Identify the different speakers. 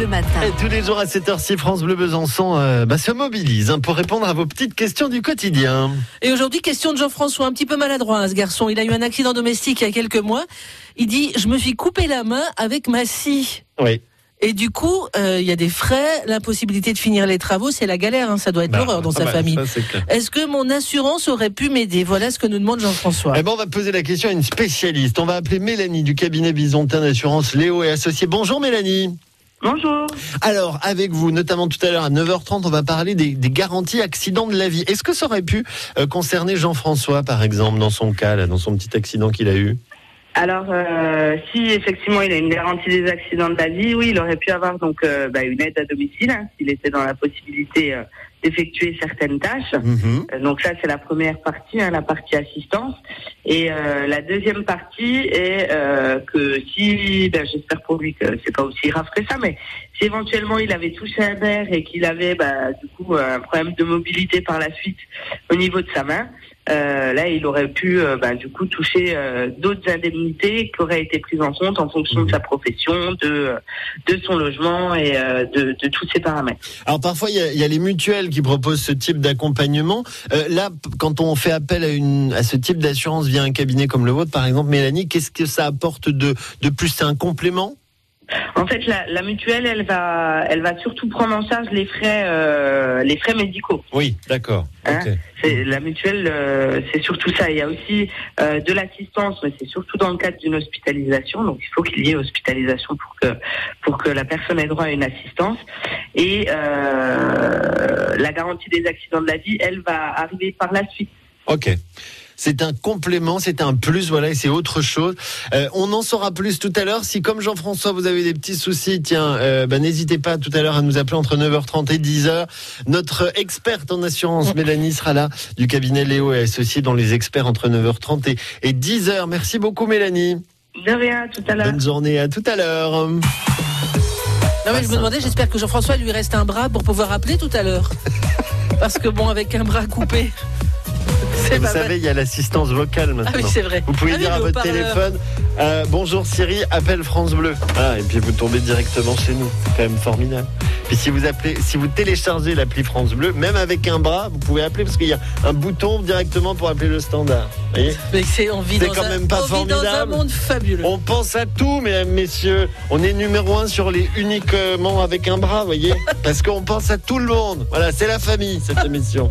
Speaker 1: Bleu Matin.
Speaker 2: Et tous les jours à 7h6, France Bleu Besançon euh, bah, se mobilise hein, pour répondre à vos petites questions du quotidien.
Speaker 3: Et aujourd'hui, question de Jean-François, un petit peu maladroit, hein, ce garçon. Il a eu un accident domestique il y a quelques mois. Il dit, je me suis coupé la main avec ma scie.
Speaker 2: Oui.
Speaker 3: Et du coup, euh, il y a des frais, l'impossibilité de finir les travaux, c'est la galère, hein, ça doit être l'horreur dans sa
Speaker 2: bah,
Speaker 3: famille. Est-ce que mon assurance aurait pu m'aider? Voilà ce que nous demande Jean-François.
Speaker 2: Eh ben, on va poser la question à une spécialiste. On va appeler Mélanie du cabinet Bisontin d'assurance Léo et Associés. Bonjour Mélanie.
Speaker 4: Bonjour.
Speaker 2: Alors, avec vous, notamment tout à l'heure à 9h30, on va parler des, des garanties accidents de la vie. Est-ce que ça aurait pu euh, concerner Jean-François, par exemple, dans son cas, là, dans son petit accident qu'il a eu?
Speaker 4: Alors, euh, si effectivement il a une garantie des accidents de la vie, oui, il aurait pu avoir donc euh, bah, une aide à domicile hein, s'il était dans la possibilité euh, d'effectuer certaines tâches.
Speaker 2: Mhm.
Speaker 4: Euh, Donc ça, c'est la première partie, hein, la partie assistance. Et euh, la deuxième partie est euh, que si, ben, j'espère pour lui que c'est pas aussi grave que ça, mais si éventuellement il avait touché un nerf et qu'il avait bah, du coup un problème de mobilité par la suite au niveau de sa main, euh, là il aurait pu euh, bah, du coup toucher euh, d'autres indemnités qui auraient été prises en compte en fonction de sa profession, de de son logement et euh, de, de tous ces paramètres.
Speaker 2: Alors parfois il y, a, il y a les mutuelles qui proposent ce type d'accompagnement. Euh, là, quand on fait appel à, une, à ce type d'assurance via un cabinet comme le vôtre, par exemple, Mélanie, qu'est-ce que ça apporte de, de plus? C'est un complément?
Speaker 4: En fait, la, la mutuelle, elle va, elle va surtout prendre en charge les frais, euh, les frais médicaux.
Speaker 2: Oui, d'accord.
Speaker 4: Hein la mutuelle, euh, c'est surtout ça. Il y a aussi euh, de l'assistance, mais c'est surtout dans le cadre d'une hospitalisation. Donc, il faut qu'il y ait hospitalisation pour que pour que la personne ait droit à une assistance. Et la garantie des accidents de la vie, elle va arriver par la suite.
Speaker 2: Ok. C'est un complément, c'est un plus, voilà, et c'est autre chose. Euh, on en saura plus tout à l'heure. Si, comme Jean-François, vous avez des petits soucis, tiens, euh, bah, n'hésitez pas tout à l'heure à nous appeler entre 9h30 et 10h. Notre experte en assurance, Mélanie, sera là, du cabinet Léo et Associés, dans les experts entre 9h30 et, et 10h. Merci beaucoup, Mélanie.
Speaker 4: De rien, tout à l'heure.
Speaker 2: Bonne journée, à tout à l'heure.
Speaker 3: Non, mais je me demandais, j'espère que Jean-François lui reste un bras pour pouvoir appeler tout à l'heure. Parce que bon, avec un bras coupé,
Speaker 2: Vous savez, il y a l'assistance vocale maintenant.
Speaker 3: Ah oui, c'est vrai.
Speaker 2: Vous pouvez
Speaker 3: Ah oui,
Speaker 2: dire à votre
Speaker 3: haut-parleur.
Speaker 2: téléphone euh, Bonjour Siri, appelle France Bleu. Ah, et puis vous tombez directement chez nous. C'est quand même formidable. Puis si vous appelez, si vous téléchargez l'appli France Bleu, même avec un bras, vous pouvez appeler parce qu'il y a un bouton directement pour appeler le standard. Vous voyez
Speaker 3: Mais c'est on vit dans
Speaker 2: quand
Speaker 3: un,
Speaker 2: même pas
Speaker 3: on vit dans un
Speaker 2: formidable.
Speaker 3: monde fabuleux.
Speaker 2: On pense à tout, mesdames, messieurs. On est numéro un sur les uniquement avec un bras, vous voyez Parce qu'on pense à tout le monde. Voilà, c'est la famille, cette émission.